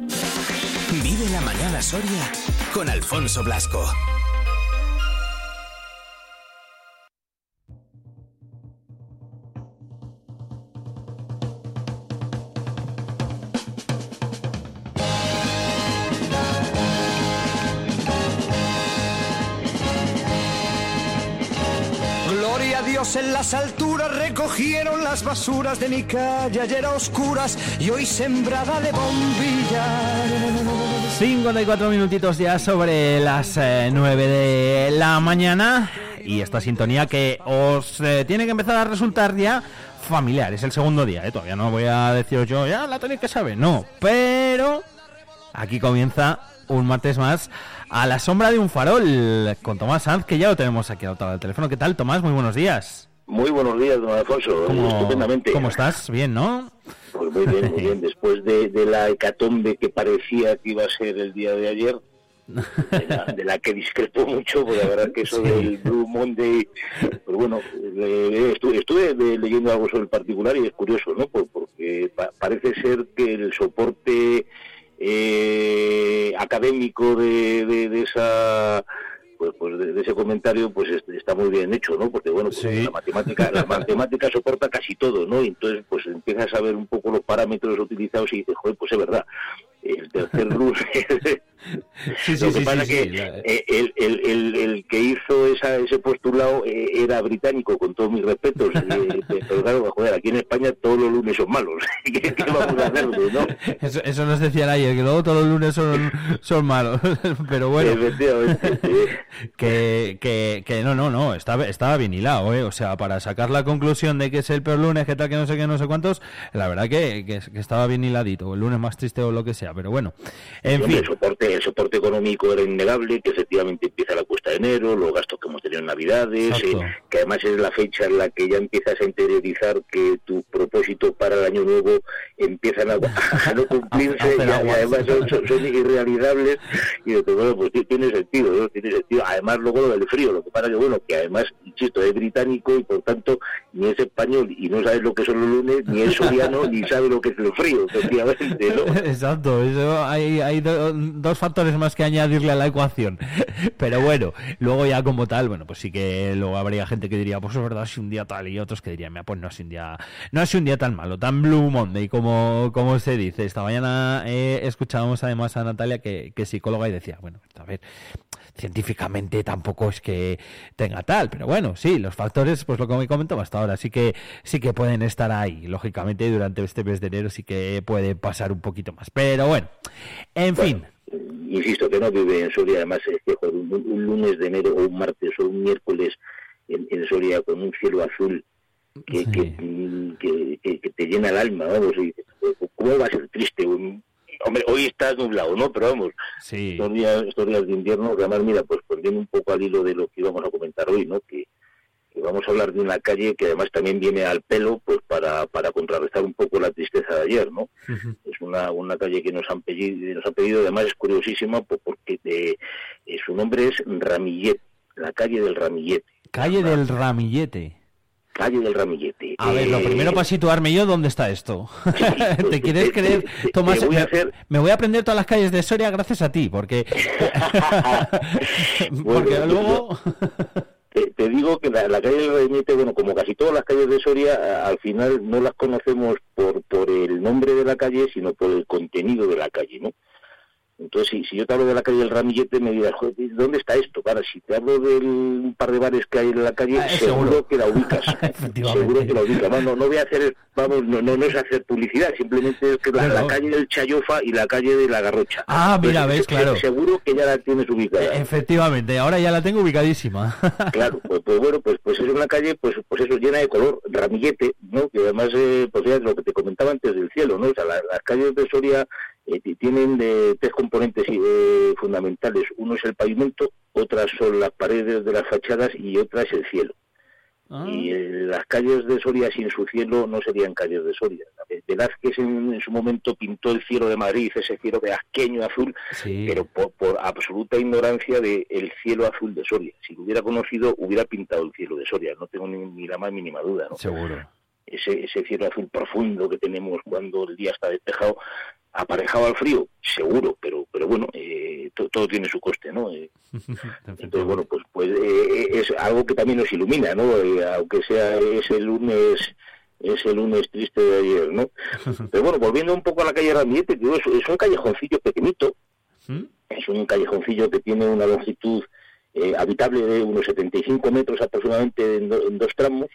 Vive la mañana Soria con Alfonso Blasco. Gloria a Dios en las alturas recogieron las basuras de mi calle ayer a oscuras y hoy sembrada de bombillas. 54 minutitos ya sobre las eh, 9 de la mañana y esta sintonía que os eh, tiene que empezar a resultar ya familiar. Es el segundo día, ¿eh? todavía no voy a deciros yo, ya la tenéis que saber, no, pero aquí comienza un martes más a la sombra de un farol con Tomás Sanz, que ya lo tenemos aquí al otro lado del teléfono. ¿Qué tal, Tomás? Muy buenos días. Muy buenos días, don Alfonso. ¿Cómo, Estupendamente. ¿Cómo estás? Bien, ¿no? Pues muy bien, muy bien. Después de, de la hecatombe que parecía que iba a ser el día de ayer, de la, de la que discrepo mucho, porque la verdad que eso Sí. del Blue Monday, pues bueno, eh, estuve, estuve de- leyendo algo sobre el particular y es curioso, ¿no? Por- porque pa- parece ser que el soporte eh, académico de esa pues, pues de, de ese comentario pues es- está muy bien hecho, ¿no? Porque bueno, pues, Sí. la matemática la matemática soporta casi todo, ¿no? Y entonces pues empiezas a ver un poco los parámetros utilizados y dices, joder, pues es verdad. El tercer lunes Sí, lo que pasa que eh, el, el, el, el que hizo esa, ese postulado eh, era británico, con todos mis respetos. eh, pero claro, joder, aquí en España todos los lunes son malos. ¿Qué, qué vamos a hacerle, no? Eso, eso nos decían ayer, que luego todos los lunes son, son malos. Pero bueno, eh, que, que, que no, no, no, estaba, estaba bien hilado, ¿eh? O sea, para sacar la conclusión de que es el peor lunes, que tal, que no sé qué, no sé cuántos, la verdad que, que, que estaba bien hiladito, el lunes más triste o lo que sea, pero bueno. En fin, el soporte, el soporte económico era innegable, que efectivamente empieza la cuesta de enero, los gastos que hemos tenido en Navidades, eh, que además es la fecha en la que ya empiezas a interiorizar que tus propósitos para el año nuevo empiezan a, a no cumplirse y, además son, son- son irrealizables y dices, bueno, pues tiene sentido, ¿no? tiene sentido. Además luego lo del frío, lo que pasa que bueno, que además, insisto, es británico y por tanto ni es español y no sabes lo que son los lunes, ni es soriano, ni sabe lo que es el frío, efectivamente, ¿no? Exacto, eso hay, hay do- dos factores más que añadirle a la ecuación. Pero bueno, luego ya como tal, bueno, pues sí que luego habría gente que diría, pues es verdad, es un día tal, y otros que dirían, mira, pues no es un día, no es un día tan malo, tan Blue Monday como, como se dice. Esta mañana eh, escuchábamos además a Natalia, que, que es psicóloga, y decía, bueno, a ver, científicamente tampoco es que tenga tal, pero bueno, sí, los factores, pues lo que me comentaba hasta ahora, sí que sí que pueden estar ahí, lógicamente durante este mes de enero sí que puede pasar un poquito más, pero bueno, en fin, insisto que no vive en Soria, además es que un, un lunes de enero o un martes o un miércoles en, en Soria con un cielo azul que, Sí. que, que- que- que te llena el alma, vamos, y dices, ¿cómo va a ser triste? Un- Hombre, hoy está nublado, ¿no? Pero vamos, sí, estos días, estos días de invierno, que además, mira, pues, pues viene un poco al hilo de lo que íbamos a comentar hoy, ¿no? Que vamos a hablar de una calle que además también viene al pelo, pues para, para contrarrestar un poco la tristeza de ayer, ¿no? es una, una calle que nos han pedido, nos han pedido además es curiosísima po- porque eh, su nombre es Ramillete, la calle del Ramillete, calle del Ramillete. calle del Ramillete. A ver, lo Eh, primero para situarme yo, ¿dónde está esto? ¿Te quieres creer, Tomás? te voy a me, voy a aprender todas las calles de Soria gracias a ti, porque... porque Bueno, luego... Te, digo que la, calle del Ramillete, bueno, como casi todas las calles de Soria, al final no las conocemos por, por el nombre de la calle, sino por el contenido de la calle, ¿no? Entonces, si, si yo te hablo de la calle del Ramillete, me dirás, "Joder, ¿dónde está esto? Claro, si te hablo del un par de bares que hay en la calle, Ah, seguro, seguro. que la ubicas. Seguro que la ubicas. No, no, voy a hacer, vamos, no, no, no es hacer publicidad, simplemente es que la, calle del Chayofa y la calle de la Garrocha. Ah, mira, ves, claro. Seguro que ya la tienes ubicada. Efectivamente, ahora ya la tengo ubicadísima. Claro, pues, pues bueno, pues pues es una calle, pues pues eso, llena de color, ramillete, ¿no? Que además, eh, pues ya es lo que te comentaba antes del cielo, ¿no? O sea, la- las calles de Soria eh, ti- tienen eh, tres componentes eh, fundamentales. Uno es el pavimento, otras son las paredes de las fachadas y otra es el cielo. Ah, Y eh, las calles de Soria sin su cielo no serían calles de Soria. Eh, Velázquez en, en su momento pintó el cielo de Madrid, ese cielo de asqueño azul, sí. pero por, por absoluta ignorancia del cielo azul de Soria. Si lo hubiera conocido, hubiera pintado el cielo de Soria, no tengo ni, ni la más mínima duda. ¿no? Seguro. Ese, ese cielo azul profundo que tenemos cuando el día está despejado, aparejado al frío, seguro, pero pero bueno, eh, todo tiene su coste, ¿no? Eh, entonces, bueno, pues, pues eh, es algo que también nos ilumina, ¿no? aunque sea ese lunes ese lunes triste de ayer, ¿no? Pero bueno, volviendo un poco a la calle Ramillete, digo, es, es un callejoncillo pequeñito, ¿Mm? es un callejoncillo que tiene una longitud habitable de unos 75 metros aproximadamente en dos tramos,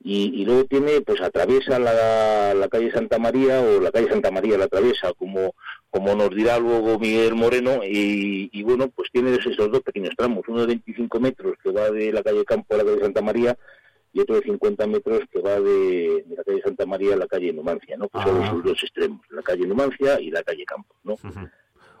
y, luego tiene, pues atraviesa la, la, calle Santa María o la calle Santa María la atraviesa, como, como nos dirá luego Miguel Moreno, y, bueno, pues tiene esos dos pequeños tramos, uno de 25 metros que va de la calle Campo a la calle Santa María y otro de 50 metros que va de, la calle Santa María a la calle Numancia, ¿no? Que son los ah. dos extremos, la calle Numancia y la calle Campo, ¿no?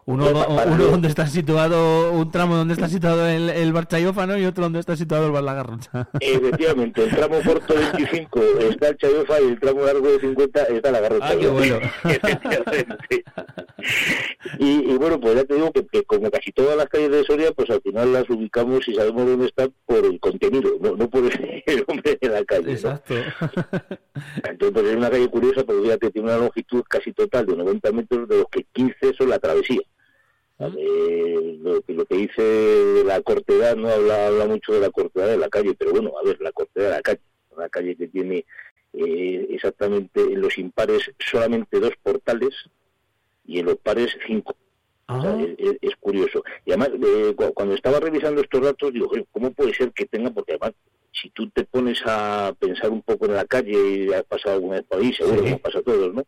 Uno, uno donde está situado, un tramo donde está situado el, el bar Chayófano y otro donde está situado el bar La Garrocha. Efectivamente, el tramo corto 25 está el Chayofa y el tramo largo de 50 está la Garrocha. Ah, qué bueno. Efectivamente. Y, bueno, pues ya te digo que, como casi todas las calles de Soria, pues al final las ubicamos y sabemos dónde están por el contenido, no, no por el hombre de la calle. Exacto. Entonces pues, es una calle curiosa porque fíjate, tiene una longitud casi total de 90 metros, de los que 15 son la travesía. Eh, lo, que, lo que dice la cortedad no habla, habla mucho de la cortedad de la calle, pero bueno, a ver, la cortedad de la calle, una calle que tiene eh, exactamente en los impares solamente dos portales y en los pares cinco. Ah. es, curioso. Y además, eh, cuando estaba revisando estos datos, digo, ¿cómo puede ser que tenga? Porque además, si tú te pones a pensar un poco en la calle, y has pasado alguna vez por ahí, seguro que pasa a todos, ¿no?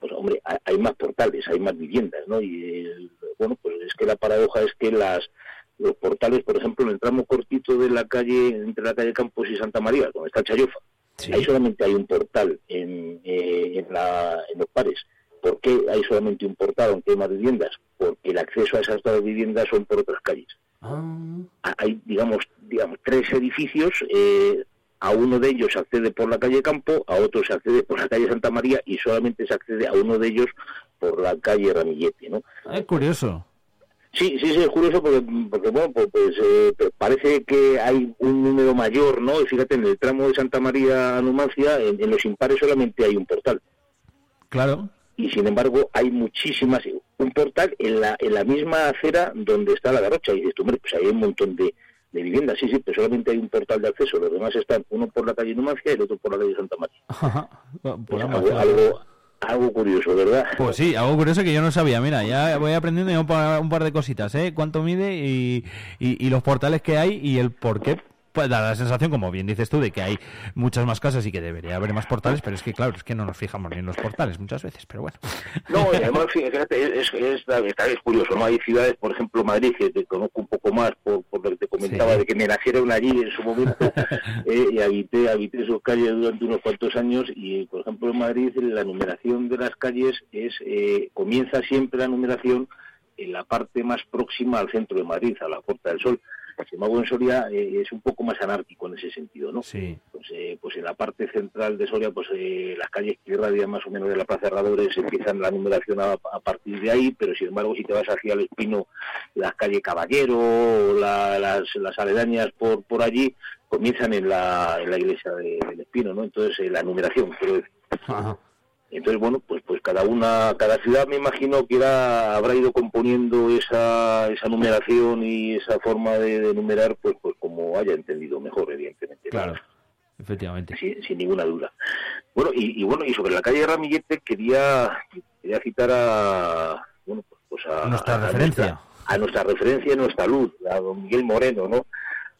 Pues hombre, hay más portales, hay más viviendas, ¿no? Y bueno, pues es que la paradoja es que las los portales, por ejemplo, en el tramo cortito de la calle, entre la calle Campos y Santa María, donde está Chayofa, ahí solamente hay un portal en, eh, en, la, en, los pares. ¿Por qué hay solamente un portal aunque hay más viviendas? Porque el acceso a esas dos viviendas son por otras calles. Ah. Hay, digamos, digamos, tres edificios, eh, a uno de ellos se accede por la calle Campo, a otro se accede por la calle Santa María y solamente se accede a uno de ellos por la calle Ramillete, ¿no? Es curioso. Sí, sí, sí, es curioso porque, porque bueno, pues, pues eh, parece que hay un número mayor, ¿no? Y fíjate, en el tramo de Santa María a Numancia, en, los impares solamente hay un portal. Claro. Y sin embargo hay muchísimas, un portal en la, en la misma acera donde está la garrocha. Y dices, hombre, pues hay un montón de, de viviendas, sí, sí, pero solamente hay un portal de acceso, los demás están uno por la calle Numancia y el otro por la calle Santa María. pues algo, algo, curioso, ¿verdad? Pues sí, algo curioso que yo no sabía. Mira, ya voy aprendiendo un par, un par de cositas, ¿eh? Cuánto mide y, y los portales que hay y el por qué pues da la sensación, como bien dices tú, de que hay muchas más casas y que debería haber más portales, pero es que, claro, es que no nos fijamos ni en los portales muchas veces, pero bueno. No, además, fíjate, es, es, es, curioso, ¿no? Hay ciudades, por ejemplo, Madrid, que te conozco un poco más por, por lo que te comentaba, de que me nacieron allí en su momento, eh, y habité, habité sus calles durante unos cuantos años, y, por ejemplo, en Madrid la numeración de las calles es eh, comienza siempre la numeración en la parte más próxima al centro de Madrid, a la Puerta del Sol Mago en Soria eh, es un poco más anárquico en ese sentido, ¿no? Sí. Pues, eh, pues en la parte central de Soria, pues eh, las calles que irradian más o menos de la Plaza Herradores empiezan la numeración a, partir de ahí, pero sin embargo si te vas hacia el Espino, las calles Caballero o las, las aledañas por por allí comienzan en la, en la iglesia del Espino, ¿no? Entonces la numeración, quiero decir. Ajá. Entonces, bueno, pues pues cada una, cada ciudad me imagino que habrá ido componiendo esa, esa numeración y esa forma de, numerar, pues pues como haya entendido mejor, evidentemente. Claro, efectivamente. Sin, ninguna duda. Bueno, y, bueno, y sobre la calle Ramillete quería, quería citar a, bueno, pues, pues a, nuestra referencia. A nuestra, referencia, a nuestra luz, a don Miguel Moreno, ¿no?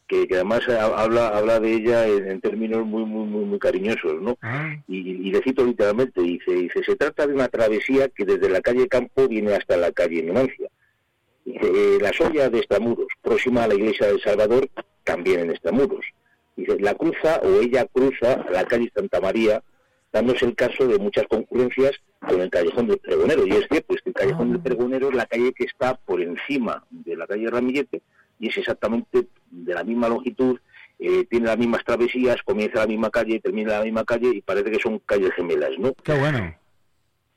Que, además habla habla de ella en, términos muy muy muy muy cariñosos no ah. y, le cito literalmente dice dice se trata de una travesía que desde la calle Campo viene hasta la calle Numancia dice eh, la soya de Estamuros próxima a la iglesia de Salvador también en Estamuros dice la cruza o ella cruza la calle Santa María dándose el caso de muchas concurrencias con el callejón del pregonero y es que pues el callejón del ah. pregonero es la calle que está por encima de la calle Ramillete y es exactamente de la misma longitud, eh, tiene las mismas travesías, comienza la misma calle, termina la misma calle y parece que son calles gemelas, ¿no? Qué bueno.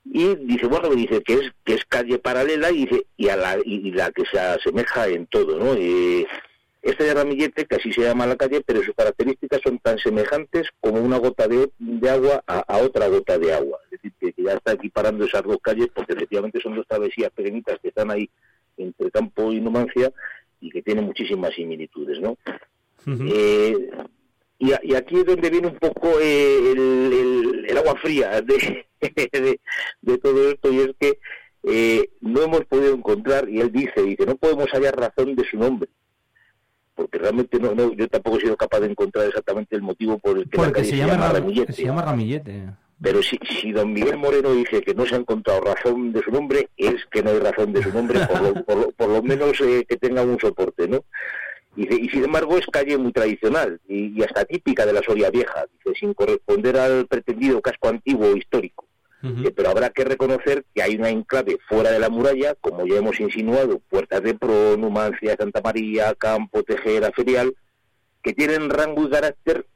Y dice, bueno, dice que es que es calle paralela y dice y a la y la que se asemeja en todo, ¿no? Eh, esta de Ramillete, que así se llama la calle, pero sus características son tan semejantes como una gota de, agua a, otra gota de agua. Es decir que, ya está equiparando esas dos calles porque efectivamente son dos travesías pequeñitas que están ahí entre campo y Numancia y que tienen muchísimas similitudes, ¿no? Eh, y, aquí es donde viene un poco eh, el, agua fría de, de, todo esto y es que eh, no hemos podido encontrar, y él dice, dice, no podemos hallar razón de su nombre porque realmente no, no, yo tampoco he sido capaz de encontrar exactamente el motivo por el que la calle se, llama, Ramillete. Se llama Ramillete. Pero si, si don Miguel Moreno dice que no se ha encontrado razón de su nombre, es que no hay razón de su nombre, por lo, por lo, menos eh, que tenga un soporte, ¿no? Y, y, sin embargo es calle muy tradicional y, hasta típica de la Soria Vieja, dice, sin corresponder al pretendido casco antiguo histórico. Eh, pero habrá que reconocer que hay una enclave fuera de la muralla, como ya hemos insinuado, Puertas de Pro, Numancia, Santa María, Campo, Tejera, Ferial, que tienen rango y carácter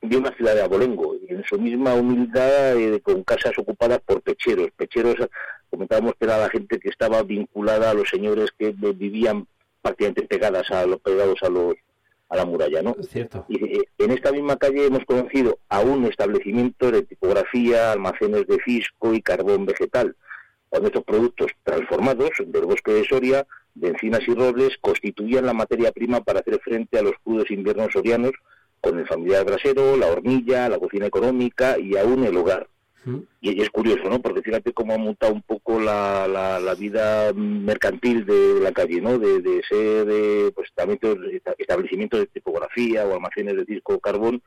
de una ciudad de abolengo, y en su misma humildad, eh, con casas ocupadas por pecheros. Pecheros, comentábamos que era la gente que estaba vinculada a los señores que vivían prácticamente pegadas a los pegados a los a la muralla, ¿no? Cierto. Y eh, en esta misma calle hemos conocido a un establecimiento de tipografía, almacenes de fisco y carbón vegetal, cuando estos productos transformados del bosque de Soria, de encinas y robles, constituían la materia prima para hacer frente a los crudos inviernos sorianos con el familiar brasero, la hornilla, la cocina económica y aún el hogar. Y, es curioso, ¿no? Porque fíjate cómo ha mutado un poco la, la, vida mercantil de la calle, ¿no? De, de ser pues, establecimientos de tipografía o almacenes de disco carbón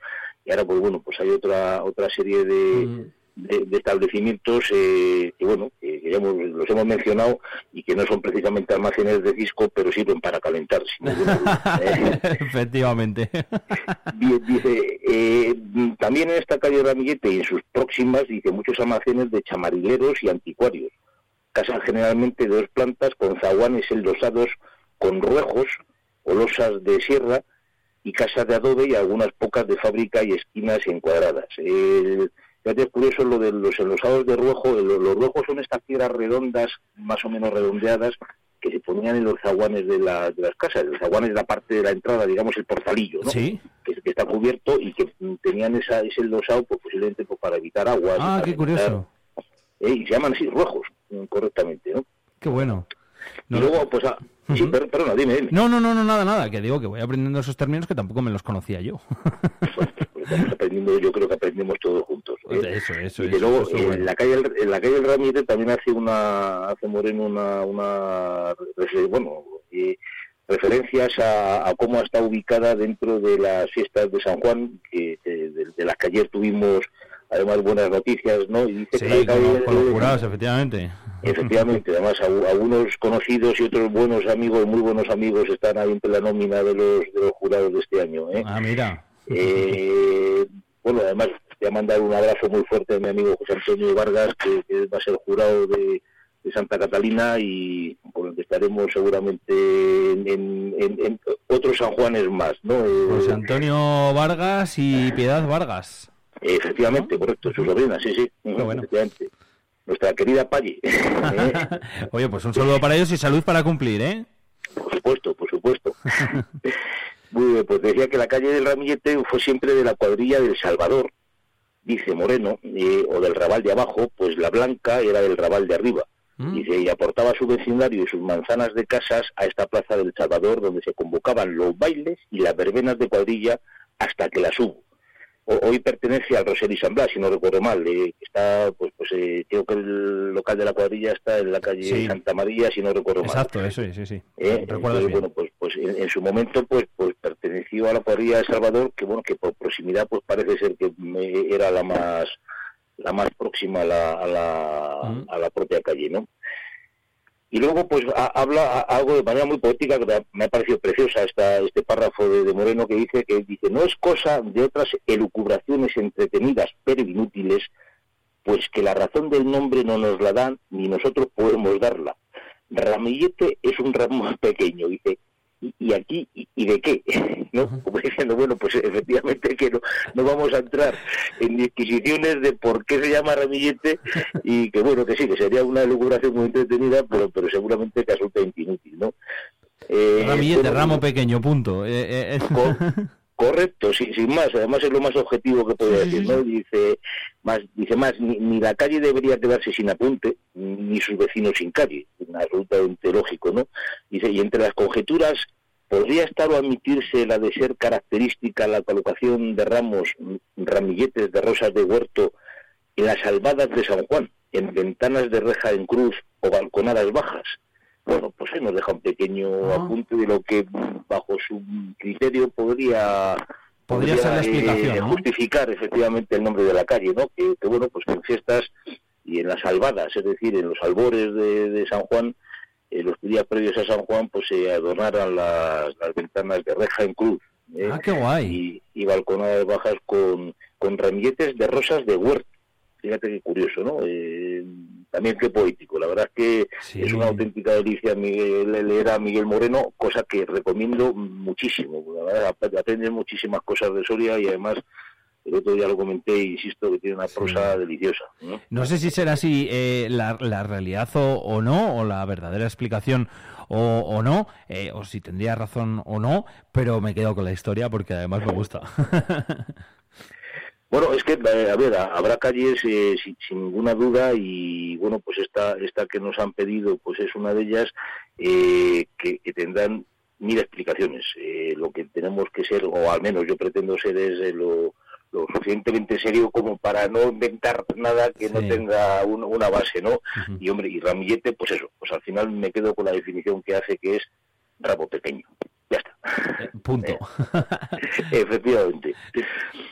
y ahora, pues bueno, pues hay otra otra serie de, de, establecimientos eh, que, bueno, que, ya los hemos mencionado y que no son precisamente almacenes de disco, pero sirven para calentar. Efectivamente. dice, eh, también en esta calle de Ramillete y en sus próximas, dice, muchos almacenes de chamarileros y anticuarios. Casas generalmente de dos plantas con zaguanes enlosados con ruejos o losas de sierra y casas de adobe y algunas pocas de fábrica y esquinas encuadradas. El, es curioso lo de los enlosados de ruejo. Los, ruejos son estas piedras redondas, más o menos redondeadas, que se ponían en los zaguanes de, las casas. Los zaguanes de la parte de la entrada, digamos el portalillo, ¿no? ¿Sí? Que, está cubierto y que tenían esa, ese enlosado pues, posiblemente pues, para evitar agua. Ah, qué curioso. Eh, y se llaman así, ruejos, correctamente, ¿no? Qué bueno. Y luego, pues, ah, sí, perdona, dime, dime. No, no, no, no, nada, nada, que digo que voy aprendiendo esos términos que tampoco me los conocía yo. aprendiendo, yo creo que aprendemos todos juntos. ¿eh? Eso, eso, y que luego en, la calle, en la calle del Ramírez también hace una, hace Moreno una, una bueno, referencias a, cómo está ubicada dentro de las fiestas de San Juan, que de, las que ayer tuvimos además buenas noticias, ¿no? Y dice que con, con, los jurados, efectivamente. Efectivamente, además algunos conocidos y otros buenos amigos, muy buenos amigos, están ahí entre la nómina de los, de los jurados de este año. ¿eh? Ah, mira. Eh, bueno, además voy a mandar un abrazo muy fuerte a mi amigo José Antonio Vargas, que, va a ser jurado de, Santa Catalina y con el que estaremos seguramente en, otros San Juanes más, ¿no? José Antonio Vargas y Piedad Vargas. Efectivamente, correcto, su sobrina, sí, sí, efectivamente. Nuestra querida Palli. ¿eh? Oye, pues un saludo para ellos y salud para cumplir, ¿eh? Por supuesto, por supuesto. pues decía que la calle del Ramillete fue siempre de la cuadrilla del Salvador, dice Moreno, eh, o del Raval de abajo, pues la Blanca era del Raval de arriba. Mm. Dice, y aportaba su vecindario y sus manzanas de casas a esta plaza del Salvador, donde se convocaban los bailes y las verbenas de cuadrilla hasta que las hubo hoy pertenece al Roser y San Blas, si no recuerdo mal. Eh, está, pues, pues eh, creo que el local de la cuadrilla está en la calle Santa María, si no recuerdo mal. Exacto, eso sí, sí. Eh, bueno, pues, pues en, su momento, pues, pues perteneció a la cuadrilla de Salvador, que bueno, que por proximidad, pues parece ser que era la más la más próxima a la, a la, a la propia calle, ¿no? Y luego, pues, habla algo de manera muy poética, que me ha parecido preciosa esta, este párrafo de, Moreno, que dice que dice, no es cosa de otras elucubraciones entretenidas, pero inútiles, pues que la razón del nombre no nos la dan, ni nosotros podemos darla. Ramillete es un ramo pequeño, dice, y, aquí y, de qué no como diciendo bueno pues efectivamente que no, no vamos a entrar en disquisiciones de por qué se llama ramillete y que bueno que sí que sería una elucubración muy entretenida pero pero seguramente que resulta inútil no eh, ramillete ramo pequeño punto. Eh, eh, correcto sin, sin más además es lo más objetivo que puede decir no dice más dice más, ni, la calle debería quedarse sin apunte, ni sus vecinos sin calle, absolutamente lógico, ¿no? Dice, y entre las conjeturas podría estar o admitirse la de ser característica la colocación de ramos, ramilletes de rosas de huerto en las albadas de San Juan, en ventanas de reja en cruz o balconadas bajas. Bueno, pues ahí nos deja un pequeño ah. apunte de lo que bajo su criterio podría podría, ser la explicación, eh, justificar efectivamente el nombre de la calle, ¿no? Que, bueno, pues que en fiestas y en las albadas, es decir, en los albores de, San Juan, eh, los días previos a San Juan, pues se adornaran las, ventanas de reja en cruz. ¿eh? Ah, qué guay. Y, y balconadas bajas con, con ramilletes de rosas de huerto. Fíjate qué curioso, ¿no? También qué poético. La verdad es que es una auténtica delicia Miguel, leer a Miguel Moreno, cosa que recomiendo muchísimo. La verdad, aprendes muchísimas cosas de Soria y además el otro día lo comenté insisto que tiene una prosa deliciosa. ¿no? sé si será así eh, la, realidad o, no, o la verdadera explicación o, o no, eh, o si tendría razón o no, pero me quedo con la historia porque además me gusta. Bueno, es que, eh, a ver, habrá calles eh, sin, ninguna duda y, bueno, pues esta, esta que nos han pedido, pues es una de ellas eh, que, tendrán mil explicaciones. lo que tenemos que ser, o al menos yo pretendo ser, es lo, suficientemente serio como para no inventar nada que no tenga una base, ¿no? Y, hombre, y ramillete, pues eso, pues al final me quedo con la definición que hace, que es rabo pequeño. Ya está. Eh, punto. Efectivamente.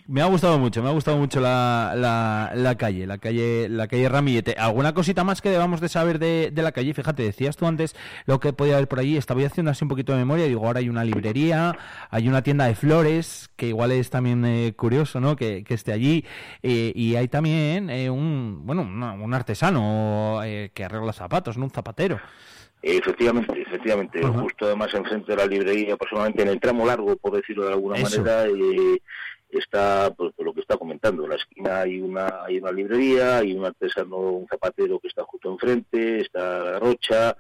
Me ha gustado mucho, me ha gustado mucho la, la, calle, la calle, la calle Ramillete. ¿Alguna cosita más que debamos de saber de, la calle? Fíjate, decías tú antes lo que podía haber por allí. Estaba haciendo así un poquito de memoria. Digo, ahora hay una librería, hay una tienda de flores, que igual es también eh, curioso, ¿no? Que, esté allí. Eh, y hay también un, bueno, un artesano que arregla zapatos, ¿no? Un zapatero. Efectivamente, efectivamente. Justo además enfrente de la librería, aproximadamente en el tramo largo, por decirlo de alguna manera, eh, está pues, lo que está comentando. En la esquina hay una, hay una librería, hay un artesano, un zapatero que está justo enfrente, está la rocha,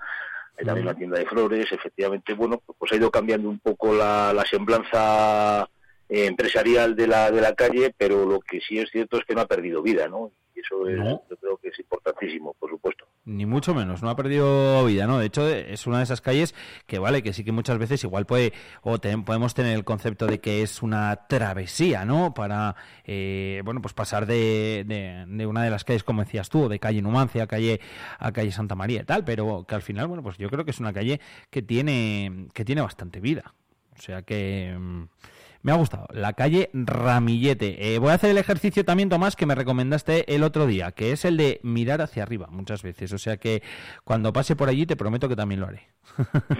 hay también una tienda de flores. Efectivamente, bueno, pues ha ido cambiando un poco la, la semblanza eh, empresarial de la, de la calle, pero lo que sí es cierto es que no ha perdido vida, ¿no? Y eso es, yo creo que es importantísimo, por supuesto. Ni mucho menos, no ha perdido vida, ¿no? De hecho, es una de esas calles que, vale, que sí que muchas veces igual puede, o podemos tener el concepto de que es una travesía, ¿no? Para, eh, bueno, pues pasar de, de, una de las calles, como decías tú, de calle Numancia a calle, a calle Santa María y tal, pero que al final, bueno, pues yo creo que es una calle que tiene, que tiene bastante vida. O sea que... Mm, me ha gustado. La calle Ramillete. Eh, voy a hacer el ejercicio también, Tomás, que me recomendaste el otro día, que es el de mirar hacia arriba muchas veces. O sea que cuando pase por allí te prometo que también lo haré.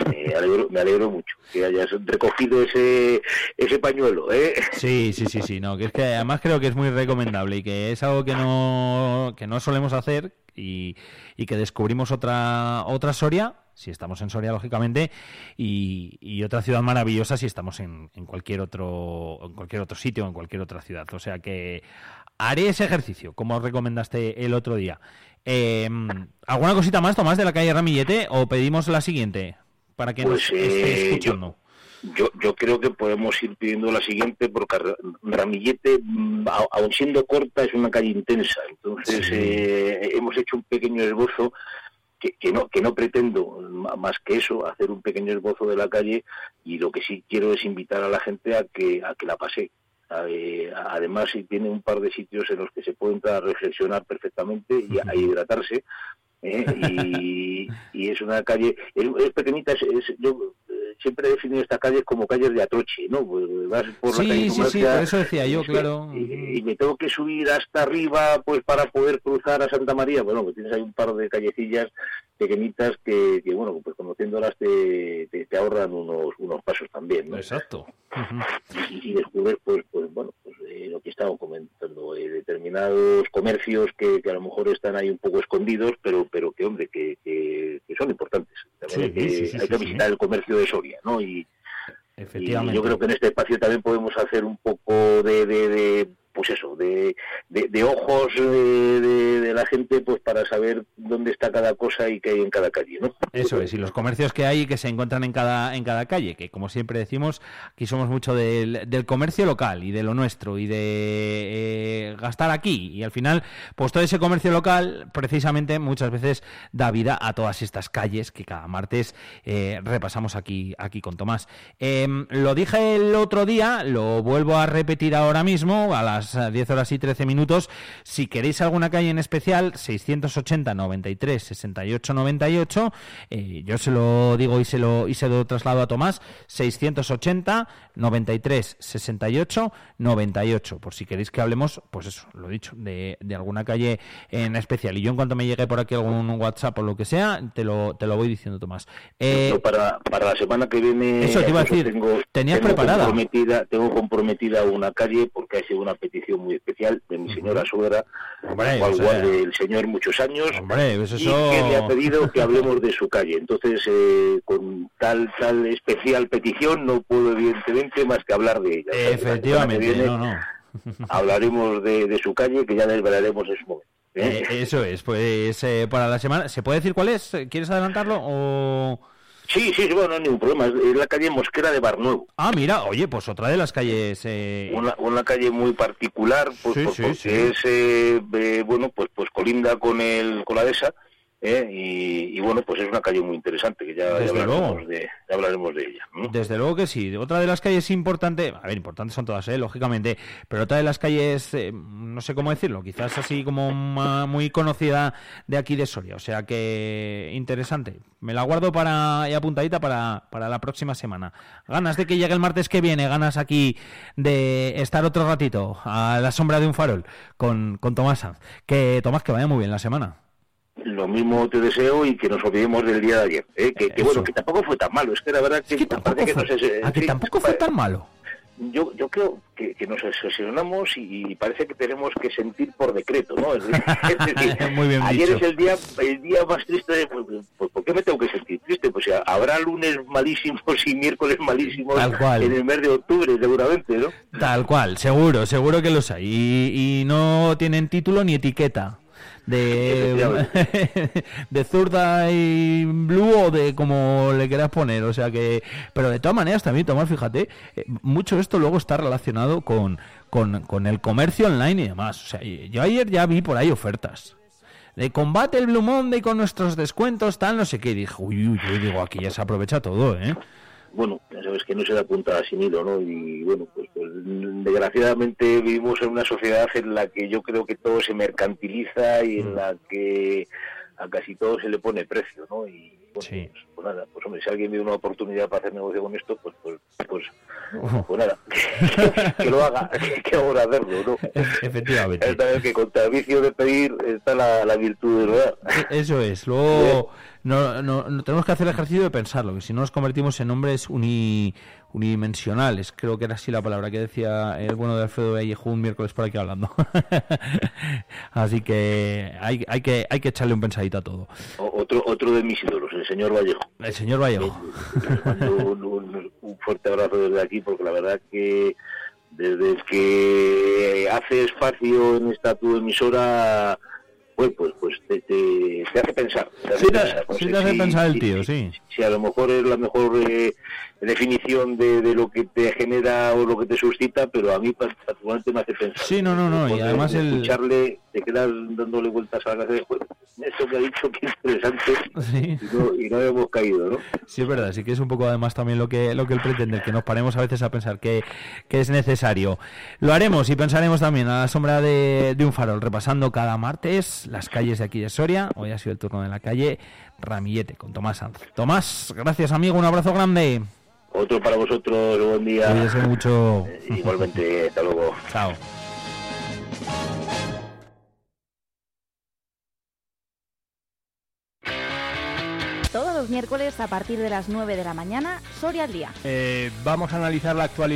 Me alegro, mucho que hayas recogido ese, ese pañuelo. ¿eh? Sí, sí, sí, sí. No, que es que además creo que es muy recomendable y que es algo que no, que no solemos hacer y, y que descubrimos otra, otra Soria si estamos en Soria, lógicamente, y, otra ciudad maravillosa si estamos en, cualquier otro en cualquier otro sitio, en cualquier otra ciudad. O sea que haré ese ejercicio, como os recomendaste el otro día. Em, ¿Alguna cosita más, Tomás, de la calle Ramillete, o pedimos la siguiente para que nos pues, esté eh, escuchando? Yo, yo, creo que podemos ir pidiendo la siguiente porque Ramillete, mm, aun siendo corta, es una calle intensa. Entonces eh, hemos hecho un pequeño esbozo que, no, que no pretendo más que eso, hacer un pequeño esbozo de la calle y lo que sí quiero es invitar a la gente a que, a que la pase. Eh, además, tiene un par de sitios en los que se puede entrar a reflexionar perfectamente y a, hidratarse. ¿eh? y, es una calle, es, pequeñita, es, yo siempre he definido esta calle como calles de atroche, ¿no? Pues, vas por sí, la calle sí, sí, por eso decía yo, claro. Y, me tengo que subir hasta arriba, pues para poder cruzar a Santa María. Bueno, pues tienes ahí un par de callecillas pequeñitas que, que bueno, pues conociéndolas te, te, ahorran unos, unos pasos también, ¿no? Exacto. y, descubres, pues, pues bueno, pues eh, lo que estaba comentando, eh, determinados comercios que, que, a lo mejor están ahí un poco escondidos, pero pero que, hombre, que, que, son importantes. hay que visitar el comercio de Soria, ¿no? Y, Efectivamente. yo creo que en este espacio también podemos hacer un poco de, de, pues eso, de, de, ojos de, la gente, pues para saber dónde está cada cosa y qué hay en cada calle, ¿no? Eso es, y los comercios que hay que se encuentran en cada, en cada calle, que como siempre decimos, aquí somos mucho del, del comercio local y de lo nuestro y de eh, gastar aquí. Y al final, pues todo ese comercio local, precisamente, muchas veces da vida a todas estas calles que cada martes eh, repasamos aquí, aquí con Tomás. Em, lo dije el otro día, lo vuelvo a repetir ahora mismo, a las 10 horas y 13 minutos. Si queréis alguna calle en especial, 680 93 68 98. yo se lo digo y se lo, y se lo traslado a Tomás. 680 93 68 98. Por si queréis que hablemos, pues eso, lo dicho, de, de alguna calle en especial. Y yo en cuanto me llegue por aquí algún WhatsApp o lo que sea, te lo, te lo voy diciendo, Tomás. Eh, para, para la semana que viene... Eso te iba a decir, tengo, tenías preparada. Comprometida, tengo comprometida una calle porque ha sido una petición muy especial de mi señora suegra, Hombre, cual el señor muchos años, Hombre, pues y que me ha pedido que hablemos de su calle. Entonces, eh, con tal tal especial petición, no puedo evidentemente más que hablar de ella. Efectivamente, no, no. hablaremos de, de, su calle, que ya desvelaremos en su momento. ¿eh? Eh, eso es, pues eh, para la semana, ¿se puede decir cuál es? ¿Quieres adelantarlo o...? Sí, sí, bueno, no hay ningún problema. Es la calle Mosquera de Barnuevo. Ah, mira, oye, pues otra de las calles. Eh... Una, una calle muy particular, pues, porque es, eh, bueno, pues, pues colinda con el con la dehesa ¿eh? y, bueno, pues es una calle muy interesante, que ya, hablaremos, de, hablaremos, de, ella. Desde luego que sí. Otra de las calles importantes, a ver, importantes son todas, ¿eh? lógicamente, pero otra de las calles, eh, no sé cómo decirlo, quizás así como muy conocida de aquí de Soria, o sea que interesante. Me la guardo para y apuntadita para, para la próxima semana. Ganas de que llegue el martes que viene, ganas aquí de estar otro ratito a la sombra de un farol con, con Tomás Sanz. Que Tomás, que vaya muy bien la semana lo mismo te deseo y que nos olvidemos del día de ayer. ¿eh? Que, bueno, que tampoco fue tan malo. Es que la verdad que, tampoco, fue, tampoco fue tan malo. Yo, yo creo que, nos obsesionamos y, parece que tenemos que sentir por decreto, ¿no? Muy bien ayer es el día el día más triste. De, pues, pues, ¿Por qué me tengo que sentir triste? Pues habrá lunes malísimos y miércoles malísimos en el mes de octubre, seguramente, ¿no? Tal cual, seguro, seguro que los hay. y no tienen título ni etiqueta de, de zurda y blue o de como le quieras poner. O sea que, pero de todas maneras también, Tomás, fíjate, eh, mucho esto luego está relacionado con, con, el comercio online y demás. O sea, yo ayer ya vi por ahí ofertas de combate el Blue Monday con nuestros descuentos, tal, no sé qué. Y dije, uy, uy, uy, digo, aquí ya se aprovecha todo, ¿eh? bueno, ya sabes que no se da puntada sin hilo, ¿no? Y bueno, pues, desgraciadamente vivimos en una sociedad en la que yo creo que todo se mercantiliza y en mm. la que a casi todo se le pone precio, ¿no? Y bueno, pues, pues, nada, pues hombre, si alguien ve una oportunidad para hacer negocio con esto, pues pues pues, pues nada, que, lo haga, que ahora hacerlo, ¿no? Efectivamente. Es que contra el vicio de pedir está la, la virtud de verdad. Eso es, luego no, no, no, tenemos que hacer el ejercicio de pensarlo, que si no nos convertimos en hombres uni, unidimensionales, creo que era así la palabra que decía el bueno de Alfredo Vallejo un miércoles por aquí hablando. así que hay, hay que hay que echarle un pensadito a todo. otro otro de mis ídolos, el señor Vallejo. El señor Vallejo. un, un, fuerte abrazo desde aquí, porque la verdad que desde que hace espacio en esta tu emisora pues, pues, pues te, te, hace pensar. sí, te hace pensar el tío, sí. Si, a lo mejor es la mejor eh, definición de, de, lo que te genera o lo que te suscita, pero a mí particularmente me hace pensar. Sí, no, no, no, y además el... Escucharle, te quedas dándole vueltas a la cabeza de esto que ha dicho, que interesante, sí. y, no, y no hemos caído, ¿no? Sí, es verdad, sí que es un poco además también lo que, lo que él pretende, que nos paremos a veces a pensar que, que es necesario. Lo haremos y pensaremos también a la sombra de, de un farol, repasando cada martes las calles de aquí de Soria. Hoy ha sido el turno de la calle Ramillete con Tomás Sanz. Tomás, gracias amigo, un abrazo grande. Otro para vosotros, buen día. Cuídese mucho. Eh, igualmente, hasta luego. Chao. Todos los miércoles a partir de las 9 de la mañana, Soria al día. Eh, vamos a analizar la actualidad